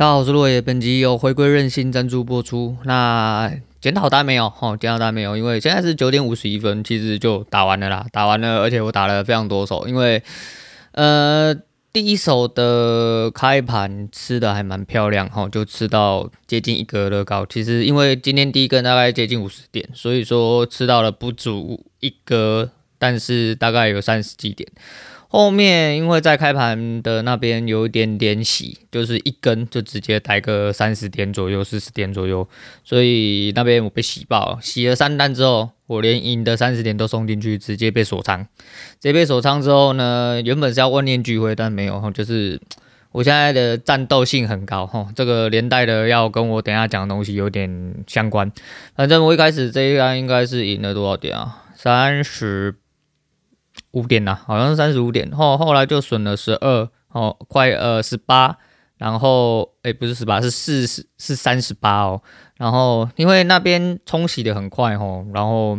大家好，我是落叶，本集由回归任性赞助播出。那检讨单没有？哦，检讨单没有，因为现在是九点五十一分，其实就打完了啦，打完了，而且我打了非常多手，因为呃第一手的开盘吃的还蛮漂亮，哈，就吃到接近一格乐高。其实因为今天第一根大概接近五十点，所以说吃到了不足一格，但是大概有三十几点。后面因为在开盘的那边有一点点洗，就是一根就直接待个三十点左右、四十点左右，所以那边我被洗爆。洗了三单之后，我连赢的三十点都送进去，直接被锁仓。直接被锁仓之后呢，原本是要万念俱灰，但没有，就是我现在的战斗性很高哈。这个连带的要跟我等下讲的东西有点相关。反正我一开始这一单应该是赢了多少点啊？三十。五点呐，好像是三十五点，后后来就损了十二，哦，快呃十八，然后诶、不是十八，是四十，是三十八哦，然后因为那边冲洗的很快哦，然后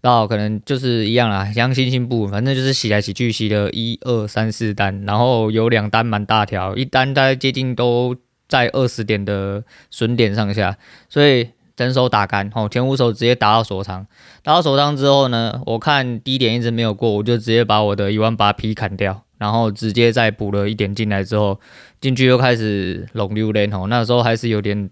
到可能就是一样啦，像星星布，反正就是洗来洗去洗了一二三四单，然后有两单蛮大条，一单大概接近都在二十点的损点上下，所以。整手打干，吼，前五手直接打到锁仓，打到锁仓之后呢，我看低点一直没有过，我就直接把我的一万八 P 砍掉，然后直接再补了一点进来之后，进去又开始龙溜连，吼，那时候还是有点，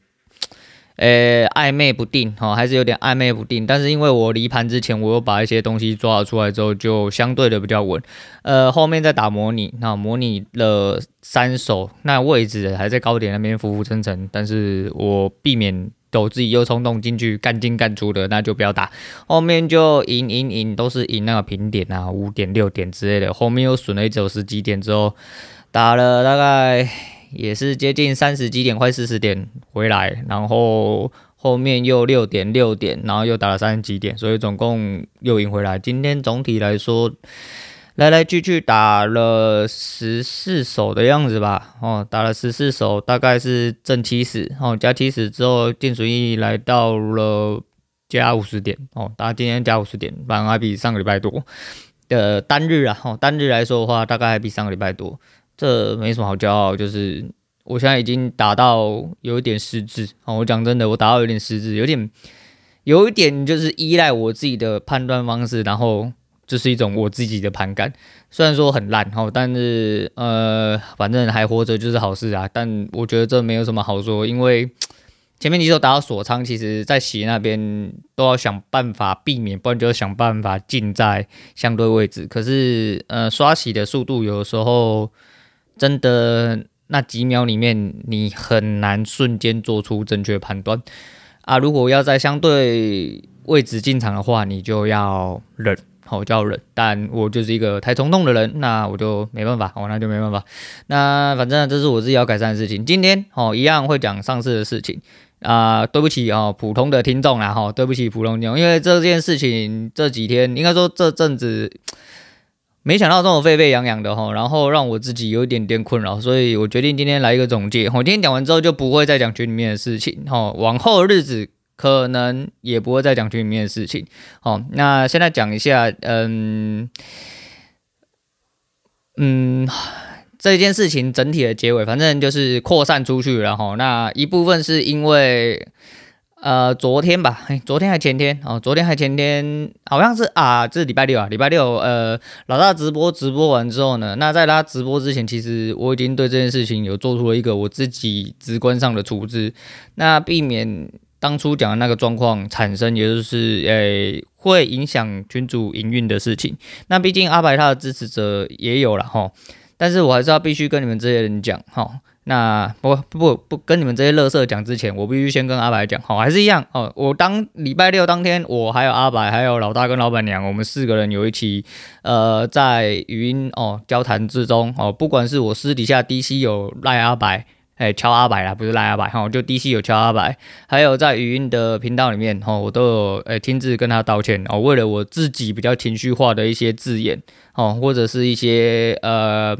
呃、暧昧不定，吼，还是有点暧昧不定，但是因为我离盘之前我又把一些东西抓了出来之后，就相对的比较稳，呃，后面再打模拟，那模拟了三手，那位置还在高点那边浮浮沉沉，但是我避免。都自己又冲动进去干进干出的，那就不要打。后面就赢赢赢，都是赢那个平点啊，五点六点之类的。后面又损了一九十几点之后，打了大概也是接近三十几点，快四十点回来，然后后面又六点六点，然后又打了三十几点，所以总共又赢回来。今天总体来说。来来去去打了十四手的样子吧，哦，打了十四手，大概是正七十，哦，加七十之后，净损益来到了加五十点，哦，打今天加五十点，反而比上个礼拜多。的单日啊，哦，单日来说的话，大概还比上个礼拜多，这没什么好骄傲，就是我现在已经打到有一点失智，哦，我讲真的，我打到有点失智，有点有一点就是依赖我自己的判断方式，然后。这是一种我自己的盘感，虽然说很烂哈，但是呃，反正还活着就是好事啊。但我觉得这没有什么好说，因为 前面几手打到锁仓，其实在洗那边都要想办法避免，不然就要想办法进在相对位置。可是呃，刷洗的速度有时候真的那几秒里面，你很难瞬间做出正确判断啊。如果要在相对位置进场的话，你就要忍。好叫忍，但我就是一个太冲动的人，那我就没办法，哦，那就没办法。那反正这是我自己要改善的事情。今天哦，一样会讲上市的事情啊，对不起哦，普通的听众啦，哈，对不起普通听众，因为这件事情这几天应该说这阵子没想到这么沸沸扬扬的哈，然后让我自己有一点点困扰，所以我决定今天来一个总结。我今天讲完之后就不会再讲群里面的事情，哈，往后日子。可能也不会再讲群里面的事情。好，那现在讲一下，嗯嗯，这件事情整体的结尾，反正就是扩散出去，然后那一部分是因为，呃，昨天吧，昨天还前天，哦，昨天还前天，好像是啊，这是礼拜六啊，礼拜六，呃，老大直播直播完之后呢，那在他直播之前，其实我已经对这件事情有做出了一个我自己直观上的处置，那避免。当初讲的那个状况产生，也就是诶、会影响群主营运的事情。那毕竟阿白他的支持者也有了哈，但是我还是要必须跟你们这些人讲哈。那不不不跟你们这些乐色讲之前，我必须先跟阿白讲好，还是一样哦。我当礼拜六当天，我还有阿白，还有老大跟老板娘，我们四个人有一起呃在语音哦交谈之中哦，不管是我私底下 DC 有赖阿白。哎，敲阿白啦，不是赖阿白哈，就 DC 有敲阿白，还有在语音的频道里面哈，我都有哎亲自跟他道歉哦，为了我自己比较情绪化的一些字眼哦，或者是一些呃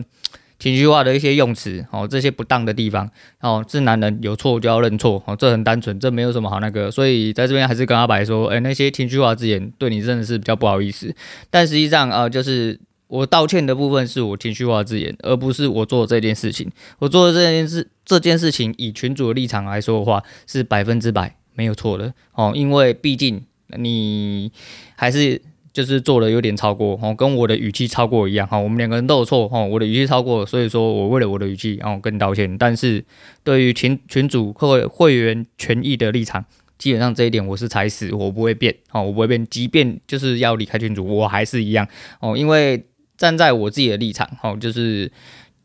情绪化的一些用词哦，这些不当的地方哦，是男人有错就要认错哦，这很单纯，这没有什么好那个，所以在这边还是跟阿白说，哎，那些情绪化字眼对你真的是比较不好意思，但实际上啊、呃，就是我道歉的部分是我情绪化字眼，而不是我做这件事情。我做的这件事，这件事情以群主的立场来说的话，是百分之百没有错的哦。因为毕竟你还是就是做的有点超过哦，跟我的语气超过一样哈。我们两个人都有错哦，我的语气超过，所以说我为了我的语气然后跟你道歉。但是对于群群主或会员权益的立场，基本上这一点我是踩死，我不会变哦，我不会变，即便就是要离开群主，我还是一样哦，因为。站在我自己的立场，哈，就是，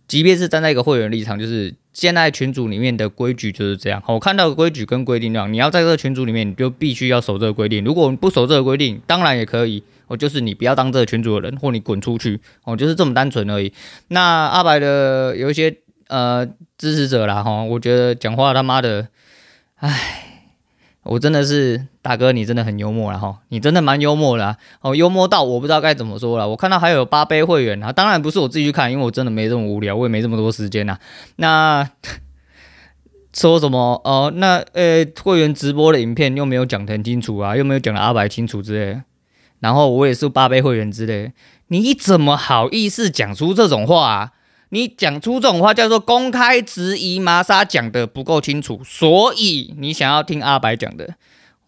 即便是站在一个会员立场，就是现在群组里面的规矩就是这样。我看到的规矩跟规定量，你要在这个群组里面，你就必须要守这个规定。如果你不守这个规定，当然也可以，我就是你不要当这个群主的人，或你滚出去，哦，就是这么单纯而已。那阿白的有一些呃支持者啦，哈，我觉得讲话他妈的，唉。我真的是大哥，你真的很幽默了哈，你真的蛮幽默的哦，幽默到我不知道该怎么说了。我看到还有八杯会员啊，当然不是我自己去看，因为我真的没这么无聊，我也没这么多时间呐。那 说什么哦？那呃，会员直播的影片又没有讲得很清楚啊，又没有讲得阿白清楚之类。然后我也是八杯会员之类，你怎么好意思讲出这种话？你讲出这种话叫做公开质疑麻莎讲的不够清楚，所以你想要听阿白讲的，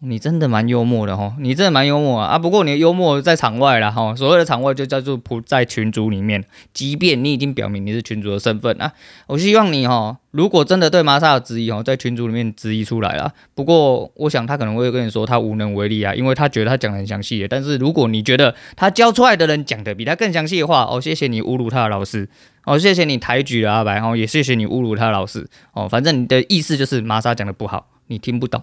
你真的蛮幽默的哈，你真的蛮幽默啊啊！不过你的幽默在场外了哈，所谓的场外就叫做不在群组里面，即便你已经表明你是群主的身份啊，我希望你哈，如果真的对玛莎有质疑哦，在群组里面质疑出来了。不过我想他可能会跟你说他无能为力啊，因为他觉得他讲得很详细，但是如果你觉得他教出来的人讲的比他更详细的话，哦，谢谢你侮辱他的老师。哦，谢谢你抬举了阿白，哦，也谢谢你侮辱他的老师，哦，反正你的意思就是玛莎讲的不好，你听不懂，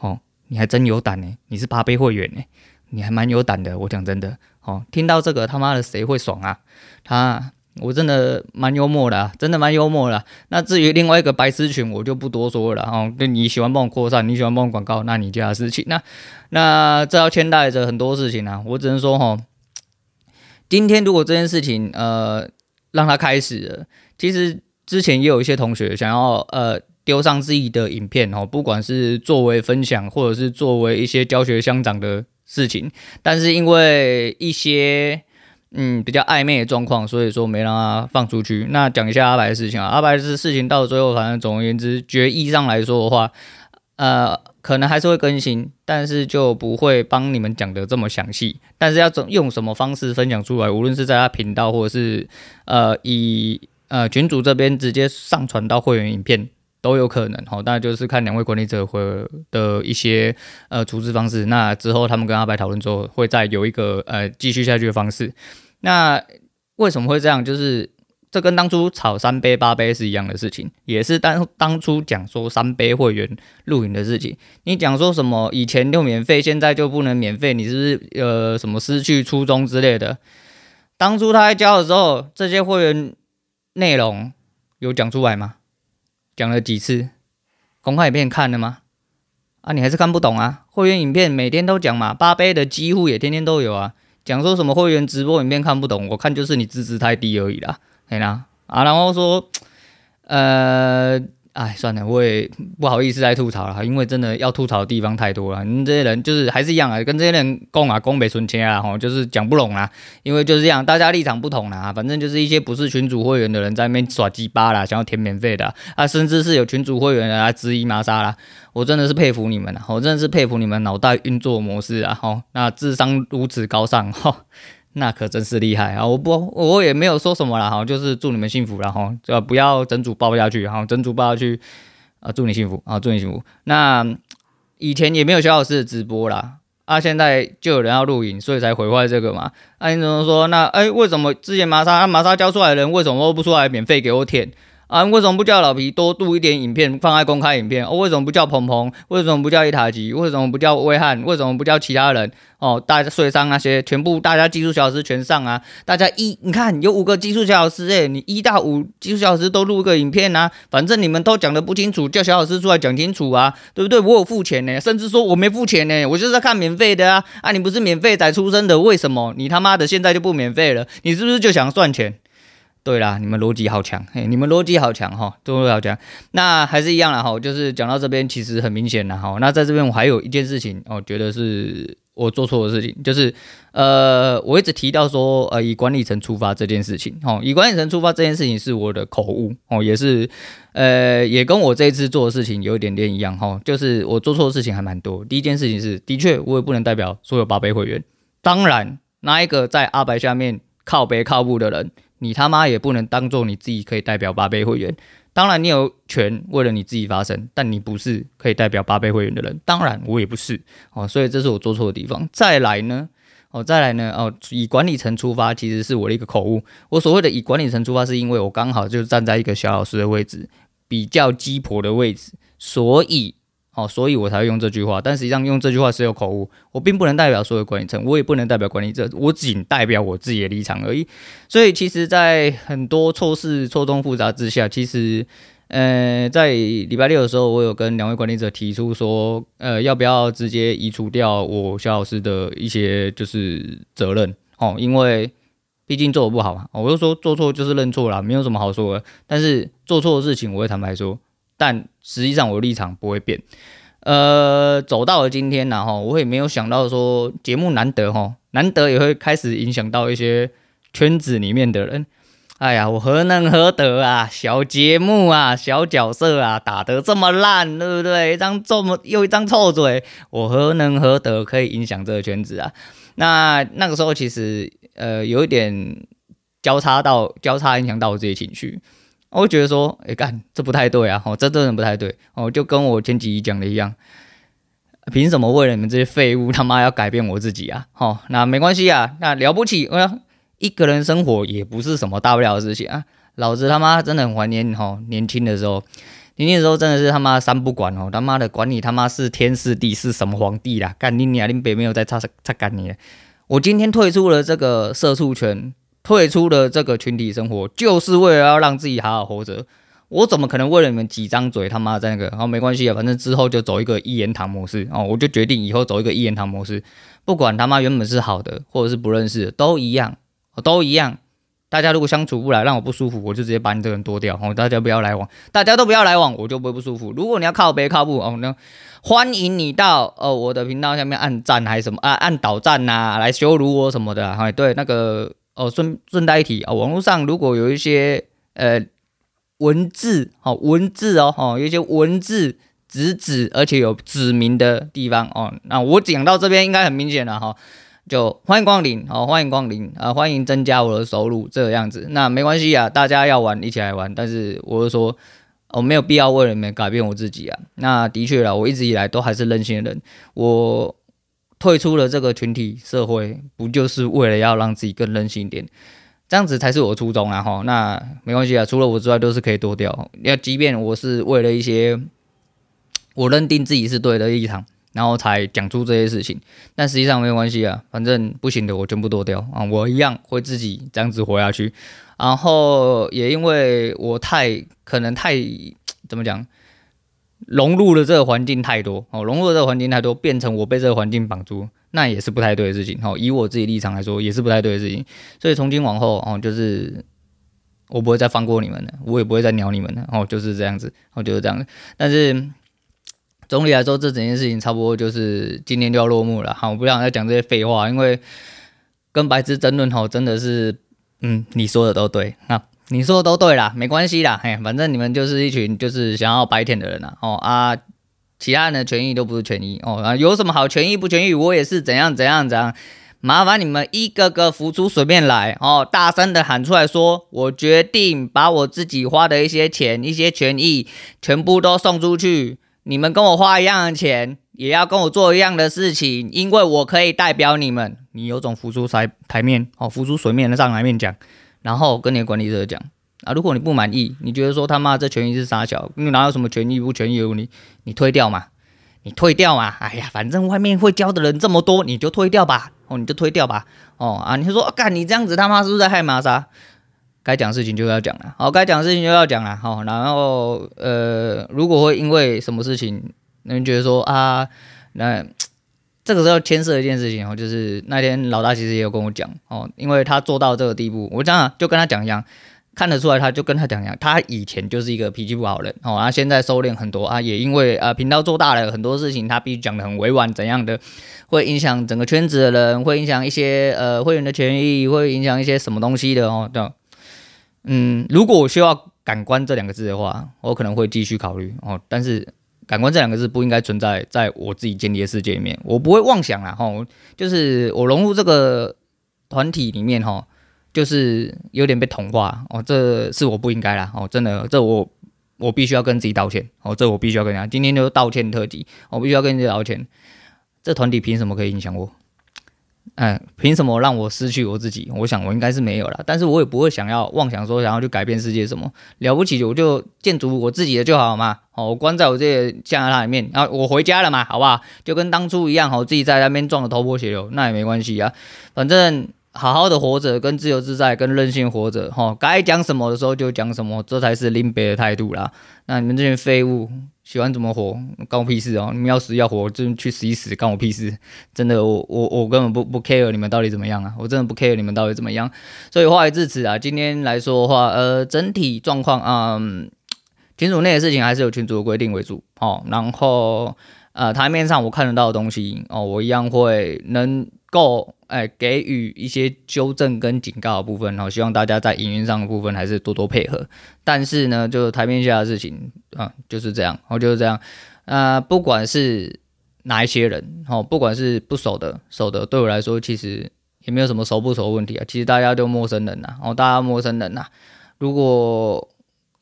哦，你还真有胆呢，你是八杯会员呢，你还蛮有胆的，我讲真的，哦，听到这个他妈的谁会爽啊？他，我真的蛮幽默的啊，真的蛮幽默的。那至于另外一个白痴群，我就不多说了，哦，那你喜欢帮我扩散，你喜欢帮我广告，那你家的事情，那那这要牵带着很多事情啊，我只能说哈，今天如果这件事情，呃。让他开始了。其实之前也有一些同学想要呃丢上自己的影片哦，不管是作为分享或者是作为一些教学相长的事情，但是因为一些嗯比较暧昧的状况，所以说没让他放出去。那讲一下阿白的事情啊，阿白的事情到最后，反正总而言之，决议上来说的话，呃，可能还是会更新，但是就不会帮你们讲的这么详细。但是要怎用什么方式分享出来，无论是在他频道，或者是呃以呃群主这边直接上传到会员影片都有可能。好，那就是看两位管理者会的一些呃处置方式。那之后他们跟阿白讨论之后，会再有一个呃继续下去的方式。那为什么会这样？就是。这跟当初炒三杯八杯是一样的事情，也是当当初讲说三杯会员露营的事情。你讲说什么以前就免费，现在就不能免费？你是不是呃什么失去初衷之类的？当初他在教的时候，这些会员内容有讲出来吗？讲了几次？公开影片看了吗？啊，你还是看不懂啊？会员影片每天都讲嘛，八倍的几乎也天天都有啊。讲说什么会员直播影片看不懂？我看就是你资质太低而已啦。对啦，啊，然后说，呃，哎，算了，我也不好意思再吐槽了，因为真的要吐槽的地方太多了。你这些人就是还是一样啊，跟这些人讲啊，讲不顺切啊，吼，就是讲不拢啊，因为就是这样，大家立场不同啦，反正就是一些不是群主会员的人在那边耍鸡巴啦，想要填免费的啊，甚至是有群主会员的来质疑玛莎啦，我真的是佩服你们了，我真的是佩服你们脑袋运作模式啊，吼，那智商如此高尚，吼。那可真是厉害啊！我不，我也没有说什么了，哈，就是祝你们幸福啦，哈，就不要整组抱下去，哈，整组抱下去，啊，祝你幸福啊，祝你幸福。那以前也没有小老师的直播啦，啊，现在就有人要录影，所以才毁坏这个嘛。那，你怎么说？那哎、为什么之前玛莎、啊、玛莎教出来的人为什么都不出来免费给我舔？啊，为什么不叫老皮多录一点影片放在公开影片？哦，为什么不叫鹏鹏？为什么不叫伊塔吉？为什么不叫威汉？为什么不叫其他人？哦，大家税商那些全部大家技术小老师全上啊！大家一你看有五个技术小老师诶，你一到五技术小老师都录个影片啊，反正你们都讲的不清楚，叫小老师出来讲清楚啊，对不对？我有付钱呢，甚至说我没付钱呢，我就是在看免费的啊！啊，你不是免费仔出身的，为什么你他妈的现在就不免费了？你是不是就想赚钱？对啦，你们逻辑好强，嘿，你们逻辑好强哈，都好强。那还是一样啦哈，就是讲到这边，其实很明显啦哈。那在这边我还有一件事情，我觉得是我做错的事情，就是呃，我一直提到说呃，以管理层出发这件事情，哦，以管理层出发这件事情是我的口误哦，也是呃，也跟我这一次做的事情有一点点一样哈，就是我做错的事情还蛮多。第一件事情是，的确我也不能代表所有八杯会员，当然那一个在阿白下面靠北靠步的人。你他妈也不能当做你自己可以代表八倍会员，当然你有权为了你自己发声，但你不是可以代表八倍会员的人，当然我也不是哦，所以这是我做错的地方。再来呢，哦，再来呢，哦，以管理层出发其实是我的一个口误。我所谓的以管理层出发，是因为我刚好就站在一个小老师的位置，比较鸡婆的位置，所以。哦，所以我才会用这句话，但实际上用这句话是有口误。我并不能代表所有管理层，我也不能代表管理者，我仅代表我自己的立场而已。所以，其实，在很多错事错综复杂之下，其实，呃，在礼拜六的时候，我有跟两位管理者提出说，呃，要不要直接移除掉我肖老师的一些就是责任？哦，因为毕竟做的不好嘛。我就说做错就是认错啦，没有什么好说的。但是做错的事情，我会坦白说。但实际上我立场不会变，呃，走到了今天然后我也没有想到说节目难得哈，难得也会开始影响到一些圈子里面的人。哎呀，我何能何得啊？小节目啊，小角色啊，打得这么烂，对不对？一张这么又一张臭嘴，我何能何得可以影响这个圈子啊？那那个时候其实呃有一点交叉到交叉影响到我自己情绪。我会觉得说，哎、干，这不太对啊！哦，这真的不太对哦，就跟我前几集讲的一样，凭什么为了你们这些废物，他妈要改变我自己啊？哦，那没关系啊，那了不起，我要一个人生活也不是什么大不了的事情啊。老子他妈真的很怀念哦，年轻的时候，年轻的时候真的是他妈三不管哦，他妈的管你他妈是天是地是什么皇帝啦，干你娘，你别没有在擦擦干你了。我今天退出了这个社畜圈。退出了这个群体生活，就是为了要让自己好好活着。我怎么可能为了你们几张嘴他妈在那个？哦，没关系啊，反正之后就走一个一言堂模式哦。我就决定以后走一个一言堂模式，不管他妈原本是好的或者是不认识的，都一样，都一样。大家如果相处不来，让我不舒服，我就直接把你这个人剁掉。哦，大家不要来往，大家都不要来往，我就不会不舒服。如果你要靠北靠不哦，那欢迎你到呃我的频道下面按赞还是什么啊，按倒赞呐、来羞辱我什么的。哎，对，那个。哦，顺顺带一提啊，网络上如果有一些呃文字，哦文字哦，哦有一些文字直指而且有指明的地方哦，那我讲到这边应该很明显了哈，就欢迎光临哦，欢迎光临啊，欢迎增加我的收入这个样子，那没关系啊，大家要玩一起来玩，但是我就说我没有必要为了你们改变我自己啊，那的确啦，我一直以来都还是任性的人，我。退出了这个群体社会，不就是为了要让自己更任性一点？这样子才是我初衷啊！哈，那没关系啊，除了我之外都是可以剁掉。要即便我是为了一些我认定自己是对的立场，然后才讲出这些事情，但实际上没有关系啊，反正不行的我全部剁掉啊，我一样会自己这样子活下去。然后也因为我太可能太 怎么讲？融入了这个环境太多哦，融入了这个环境太多，变成我被这个环境绑住，那也是不太对的事情哦。以我自己立场来说，也是不太对的事情。所以从今往后哦，就是我不会再放过你们了，我也不会再鸟你们了哦，就是这样子哦，就是这样子。但是总体来说，这整件事情差不多就是今天就要落幕了。好，我不想再讲这些废话，因为跟白痴争论哦，真的是嗯，你说的都对啊。你说的都对啦，没关系啦，嘿，反正你们就是一群就是想要白舔的人呐，哦啊，其他人的权益都不是权益哦啊，有什么好权益不权益？我也是怎样怎样怎样，麻烦你们一个个浮出水面来哦，大声的喊出来说，我决定把我自己花的一些钱、一些权益全部都送出去，你们跟我花一样的钱，也要跟我做一样的事情，因为我可以代表你们，你有种浮出台台面哦，浮出水面的上台面讲。然后跟你的管理者讲啊，如果你不满意，你觉得说他妈这权益是杀小，你哪有什么权益不权益有你，你退掉嘛，你退掉嘛，哎呀，反正外面会教的人这么多，你就退掉吧，哦，你就退掉吧，哦啊，你说干你这样子他妈是不是在害玛莎？该讲事情就要讲了，好，该讲事情就要讲了，好，然后呃，如果会因为什么事情，那你觉得说啊，那。这个时候牵涉一件事情哦，就是那天老大其实也有跟我讲哦，因为他做到这个地步，我这样就跟他讲一样，看得出来，他就跟他讲讲，他以前就是一个脾气不好的人哦，他现在收敛很多啊，也因为啊频道做大了，很多事情他必须讲得很委婉，怎样的会影响整个圈子的人，会影响一些呃会员的权益，会影响一些什么东西的哦，对，嗯，如果我需要感官这两个字的话，我可能会继续考虑哦，但是感官这两个字不应该存在在我自己建立的世界里面，我不会妄想啊，吼，就是我融入这个团体里面哈。就是有点被同化哦，这是我不应该啦哦，真的，这我我必须要跟自己道歉哦，这我必须要跟人家，今天就道歉特辑，我必须要跟你道歉。这团体凭什么可以影响我？嗯，凭什么让我失去我自己？我想我应该是没有了，但是我也不会想要妄想说想要去改变世界什么了不起，我就建筑我自己的就好嘛。哦，我关在我这加拿大里面，然后我回家了嘛，好不好？就跟当初一样，哦自己在那边撞得头破血流，那也没关系啊，反正。好好的活着，跟自由自在，跟任性活着，哈，该讲什么的时候就讲什么，这才是临别的态度啦。那你们这群废物，喜欢怎么活，关我屁事哦！你们要死要活，就去死一死，关我屁事！真的，我我我根本不不 care 你们到底怎么样啊！我真的不 care 你们到底怎么样。所以话已至此啊，今天来说的话，呃，整体状况，嗯，群主内的事情还是有群主的规定为主，哦，然后呃，台面上我看得到的东西，哦，我一样会能够。哎，给予一些纠正跟警告的部分，然后希望大家在营运上的部分还是多多配合。但是呢，就台面下的事情啊，就是这样，哦，就是这样。呃，不管是哪一些人，哦，不管是不熟的、熟的，对我来说其实也没有什么熟不熟的问题啊。其实大家都陌生人呐，哦，大家陌生人呐。如果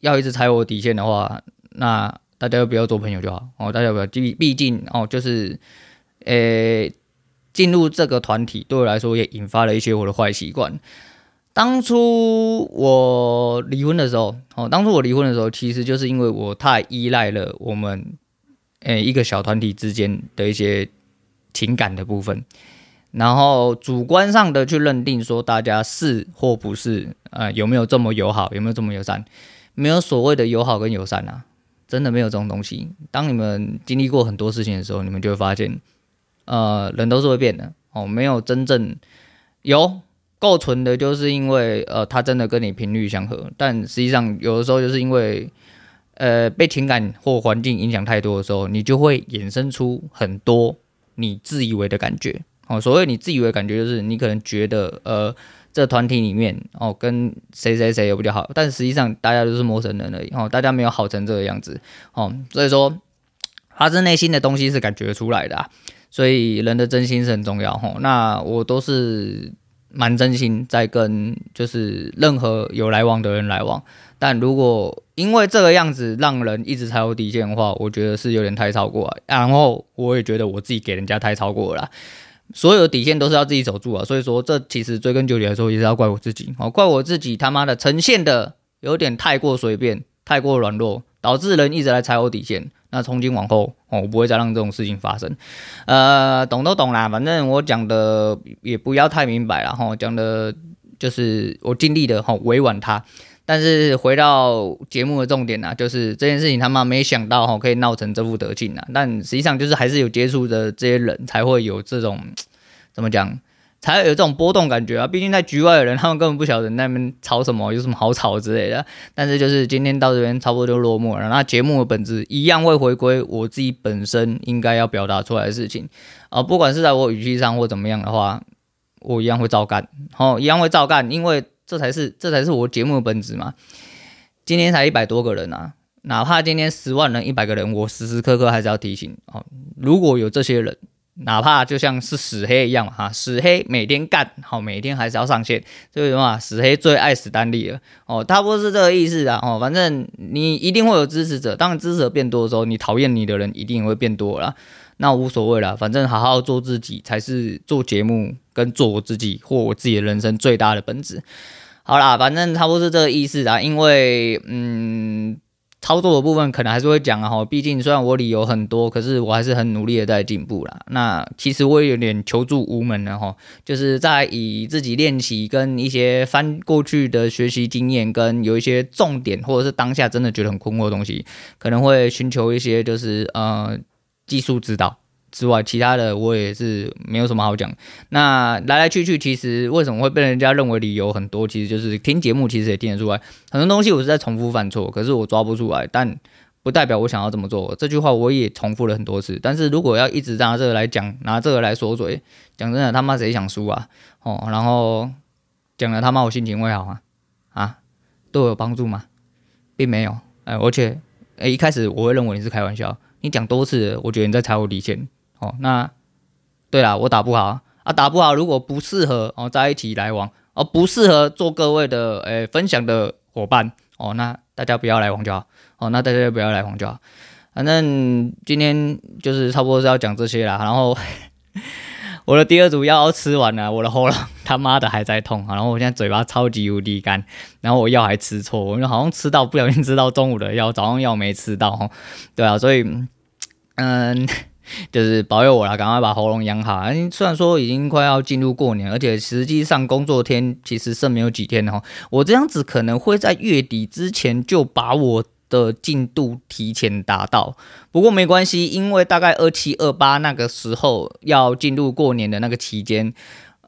要一直踩我底线的话，那大家就不要做朋友就好。哦，大家不要，毕毕竟哦，就是，诶。进入这个团体对我来说也引发了一些我的坏习惯。当初我离婚的时候，哦，当初我离婚的时候，其实就是因为我太依赖了我们，诶，一个小团体之间的一些情感的部分，然后主观上的去认定说大家是或不是，呃，有没有这么友好，有没有这么友善？没有所谓的友好跟友善啊，真的没有这种东西。当你们经历过很多事情的时候，你们就会发现。呃，人都是会变的哦，没有真正有够纯的，就是因为呃，他真的跟你频率相合。但实际上，有的时候就是因为呃，被情感或环境影响太多的时候，你就会衍生出很多你自以为的感觉哦。所谓你自以为感觉，就是你可能觉得呃，这团体里面哦，跟谁谁谁有比较好，但实际上大家都是陌生人而已哦，大家没有好成这个样子哦。所以说，发自内心的东西是感觉出来的啊。所以人的真心是很重要吼，那我都是蛮真心在跟就是任何有来往的人来往，但如果因为这个样子让人一直踩我底线的话，我觉得是有点太超过了，然后我也觉得我自己给人家太超过了啦，所有底线都是要自己守住啊，所以说这其实追根究底来说也是要怪我自己，哦，怪我自己他妈的呈现的有点太过随便，太过软弱，导致人一直来踩我底线。那从今往后，哦，我不会再让这种事情发生。呃，懂都懂啦，反正我讲的也不要太明白了哈，讲的就是我尽力的哈委婉他。但是回到节目的重点啊，就是这件事情他妈没想到哈可以闹成这副德行啊。但实际上就是还是有接触的这些人才会有这种怎么讲？才会有这种波动感觉啊！毕竟在局外的人，他们根本不晓得那边吵什么，有什么好吵之类的。但是就是今天到这边，差不多就落幕了。那节目的本质一样会回归我自己本身应该要表达出来的事情啊，不管是在我语气上或怎么样的话，我一样会照干。好，一样会照干，因为这才是这才是我节目的本质嘛。今天才一百多个人啊，哪怕今天十万人、一百个人，我时时刻刻还是要提醒哦，如果有这些人。哪怕就像是死黑一样嘛，哈，死黑每天干好，每天还是要上线，所以什么？死黑最爱史丹利了哦，差不多是这个意思啊哦，反正你一定会有支持者，当支持者变多的时候，你讨厌你的人一定会变多了，那无所谓了，反正好好做自己才是做节目跟做我自己或我自己的人生最大的本质。好啦，反正差不多是这个意思啊，因为嗯。操作的部分可能还是会讲啊，哈，毕竟虽然我理由很多，可是我还是很努力的在进步啦。那其实我也有点求助无门了哈，就是在以自己练习跟一些翻过去的学习经验，跟有一些重点或者是当下真的觉得很困惑的东西，可能会寻求一些就是呃技术指导之外，其他的我也是没有什么好讲。那来来去去，其实为什么会被人家认为理由很多？其实就是听节目，其实也听得出来，很多东西我是在重复犯错，可是我抓不出来。但不代表我想要这么做。这句话我也重复了很多次。但是如果要一直拿这个来讲，拿这个来说嘴，讲真的，他妈谁想输啊？哦，然后讲了他妈我心情会好吗？啊，对我有帮助吗？并没有。哎，而且哎，一开始我会认为你是开玩笑。你讲多次，我觉得你在踩我底线。哦，那对啦，我打不好啊，打不好，如果不适合哦在一起来往，哦不适合做各位的诶分享的伙伴哦，那大家不要来往就好。哦，那大家不要来往就好。反正今天就是差不多是要讲这些啦。然后 我的第二组药吃完了，我的喉咙他妈的还在痛。然后我现在嘴巴超级无敌干，然后我药还吃错，我就好像吃到不小心吃到中午的药，早上药没吃到。对啊，所以嗯。就是保佑我啦，赶快把喉咙养好。虽然说已经快要进入过年，而且实际上工作天其实剩没有几天哈。我这样子可能会在月底之前就把我的进度提前达到。不过没关系，因为大概二七二八那个时候要进入过年的那个期间，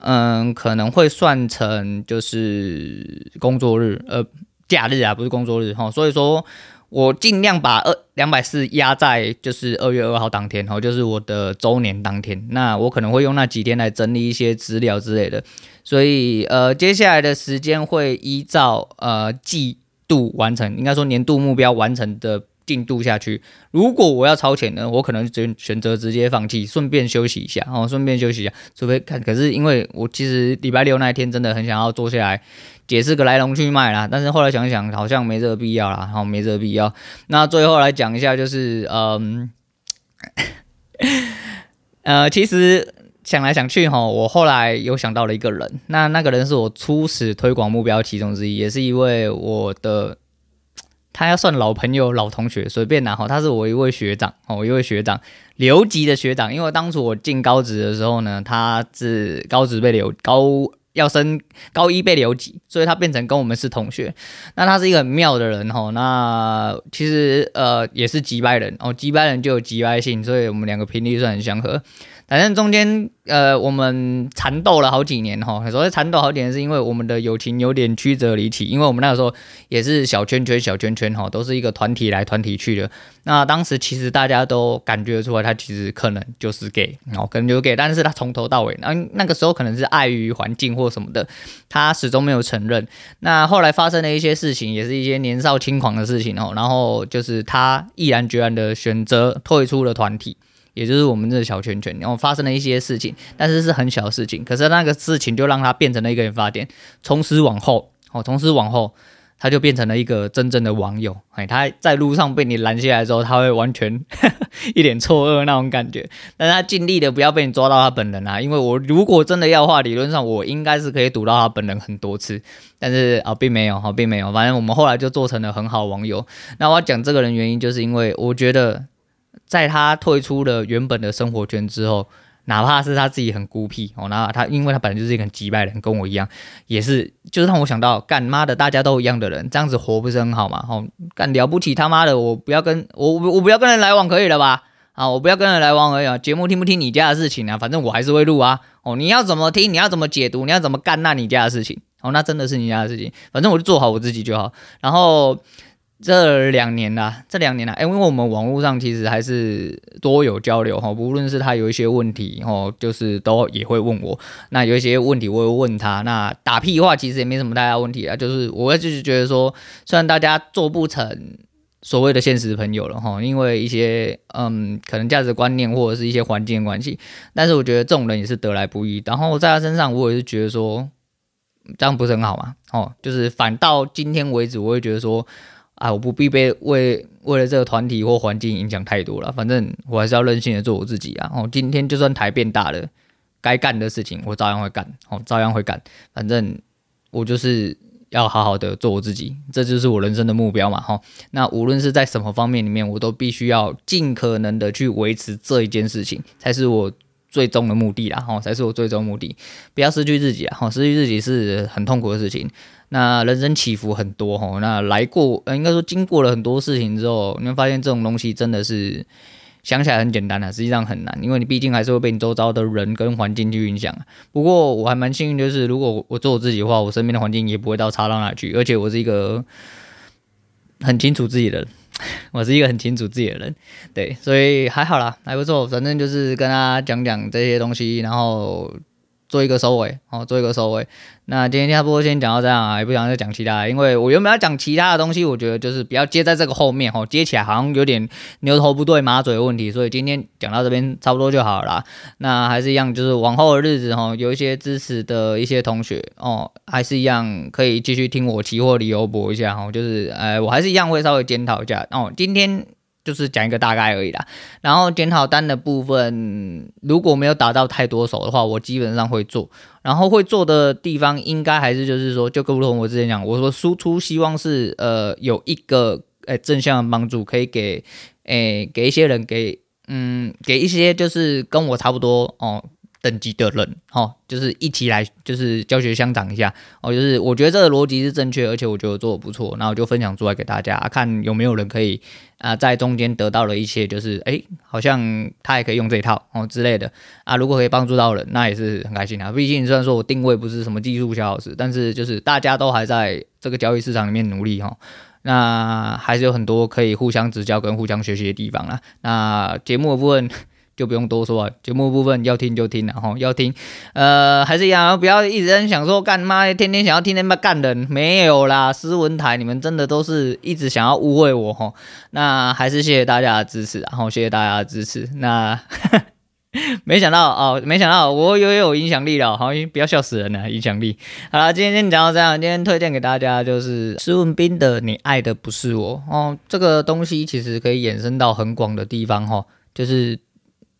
嗯，可能会算成就是工作日，呃，假日啊，不是工作日哈。所以说。我尽量把二两百四压在就是二月二号当天，哦就是我的周年当天。那我可能会用那几天来整理一些资料之类的。所以呃，接下来的时间会依照呃季度完成，应该说年度目标完成的进度下去。如果我要超前呢，我可能选选择直接放弃，顺便休息一下，哦，顺便休息一下。除非看，可是因为我其实礼拜六那一天真的很想要坐下来。解释个来龙去脉啦，但是后来想想好像没这个必要啦，然后没这个必要。那最后来讲一下，就是嗯，呃，其实想来想去哈，我后来有想到了一个人，那那个人是我初始推广目标其中之一，也是一位我的，他要算老朋友、老同学，随便拿哈，他是我一位学长哦，一位学长，留级的学长，因为当初我进高职的时候呢，他是高职被留高。要升高一被留级，所以他变成跟我们是同学。那他是一个很妙的人吼，那其实呃也是机掰人哦，机掰人就有机掰性，所以我们两个频率算很相合。反正中间呃，我们缠斗了好几年哈。所谓缠斗好几年，是因为我们的友情有点曲折离奇。因为我们那个时候也是小圈圈、小圈圈哈，都是一个团体来团体去的。那当时其实大家都感觉出来，他其实可能就是 gay 哦，可能就 gay。但是他从头到尾，那那个时候可能是碍于环境或什么的，他始终没有承认。那后来发生了一些事情，也是一些年少轻狂的事情哦。然后就是他毅然决然的选择退出了团体。也就是我们这小圈圈，然后发生了一些事情，但是是很小的事情，可是那个事情就让他变成了一个人发点。从此往后，哦，从此往后，他就变成了一个真正的网友。哎，他在路上被你拦下来之后，他会完全 一脸错愕那种感觉，但他尽力的不要被你抓到他本人啊。因为我如果真的要的话，理论上我应该是可以堵到他本人很多次，但是啊、并没有，哈、并没有。反正我们后来就做成了很好网友。那我要讲这个人原因，就是因为我觉得。在他退出了原本的生活圈之后，哪怕是他自己很孤僻哦，那他因为他本来就是一个很机掰人，跟我一样，也是就是让我想到，干妈的大家都一样的人，这样子活不是很好吗？哦，干了不起他妈的，我不要跟我我不要跟人来往可以了吧？啊，我不要跟人来往而已啊，节目听不听你家的事情啊，反正我还是会录啊。哦，你要怎么听，你要怎么解读，你要怎么干，那你家的事情。哦，那真的是你家的事情，反正我就做好我自己就好。然后。这两年啦，这两年啦，因为我们网络上其实还是多有交流哈，不论是他有一些问题哦，就是都也会问我，那有一些问题我会问他，那打屁话其实也没什么太大问题啊，就是我就是觉得说，虽然大家做不成所谓的现实朋友了哈，因为一些嗯可能价值观念或者是一些环境关系，但是我觉得这种人也是得来不易，然后在他身上我也是觉得说，这样不是很好嘛，哦，就是反到今天为止，我会觉得说。啊，我不必被为为了这个团体或环境影响太多了，反正我还是要任性的做我自己啊。哦，今天就算台变大了，该干的事情我照样会干，哦，照样会干。反正我就是要好好的做我自己，这就是我人生的目标嘛。哈，那无论是在什么方面里面，我都必须要尽可能的去维持这一件事情，才是我最终的目的啦。哈，才是我最终目的，不要失去自己啊。哈，失去自己是很痛苦的事情。那人生起伏很多哈，那来过，应该说经过了很多事情之后，你会发现这种东西真的是想起来很简单啊，实际上很难，因为你毕竟还是会被你周遭的人跟环境去影响。不过我还蛮幸运，就是如果我做我自己的话，我身边的环境也不会到差到哪去，而且我是一个很清楚自己的人，我是一个很清楚自己的人，对，所以还好啦，还不错，反正就是跟大家讲讲这些东西，然后。做一个收尾，好，做一个收尾。那今天差不多先讲到这样啊，也不想再讲其他，因为我原本要讲其他的东西，我觉得就是不要接在这个后面，哦，接起来好像有点牛头不对马嘴的问题，所以今天讲到这边差不多就好了。那还是一样，就是往后的日子，哦，有一些支持的一些同学，哦，还是一样可以继续听我期货理由博一下，哦，就是，呃，我还是一样会稍微检讨一下，哦，今天。就是讲一个大概而已啦，然后检讨单的部分，如果没有打到太多手的话，我基本上会做。然后会做的地方，应该还是就是说，就如同我之前讲，我说输出希望是呃有一个诶、正向的帮助，可以给诶、给一些人给嗯给一些就是跟我差不多哦。等级的人，哦，就是一起来，就是教学相长一下，哦，就是我觉得这个逻辑是正确，而且我觉得做的不错，那我就分享出来给大家，看有没有人可以啊、在中间得到了一些，就是哎，好像他也可以用这一套哦之类的啊，如果可以帮助到人，那也是很开心啊。毕竟虽然说我定位不是什么技术小老师，但是就是大家都还在这个交易市场里面努力哈、哦，那还是有很多可以互相指教跟互相学习的地方啦。那节目的部分。就不用多说了，节目部分要听就听了哈，要听，呃，还是一样，不要一直在想说干嘛，天天想要听那么干人，没有啦，斯文台，你们真的都是一直想要误会我哈，那还是谢谢大家的支持，然后谢谢大家的支持，那 没想到哦，没想到我又有影响力了，好，不要笑死人了，影响力，好了，今天先讲到这样，今天推荐给大家就是施文斌的《你爱的不是我》哦，这个东西其实可以衍生到很广的地方哈，就是。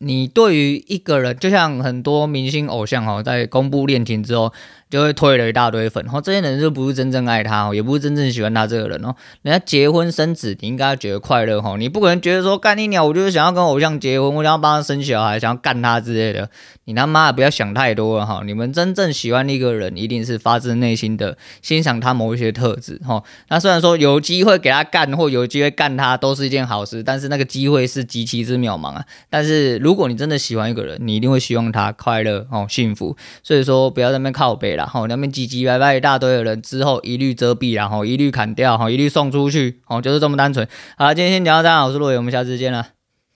你对于一个人，就像很多明星偶像哦，在公布恋情之后。就会推了一大堆粉，然后这些人就不是真正爱他，也不是真正喜欢他这个人哦。人家结婚生子，你应该觉得快乐哈，你不可能觉得说干你鸟，我就是想要跟偶像结婚，我想要帮他生小孩，想要干他之类的。你他妈的不要想太多了哈。你们真正喜欢一个人，一定是发自内心的欣赏他某一些特质哈。那虽然说有机会给他干，或有机会干他，都是一件好事，但是那个机会是极其之渺茫啊。但是如果你真的喜欢一个人，你一定会希望他快乐哦，幸福。所以说不要在那边靠北了。然后那边唧唧歪歪一大堆的人，之后一律遮蔽，然后一律砍掉，哈，一律送出去，哦，就是这么单纯。好，今天先讲到这，我是陆伟，我们下次见了。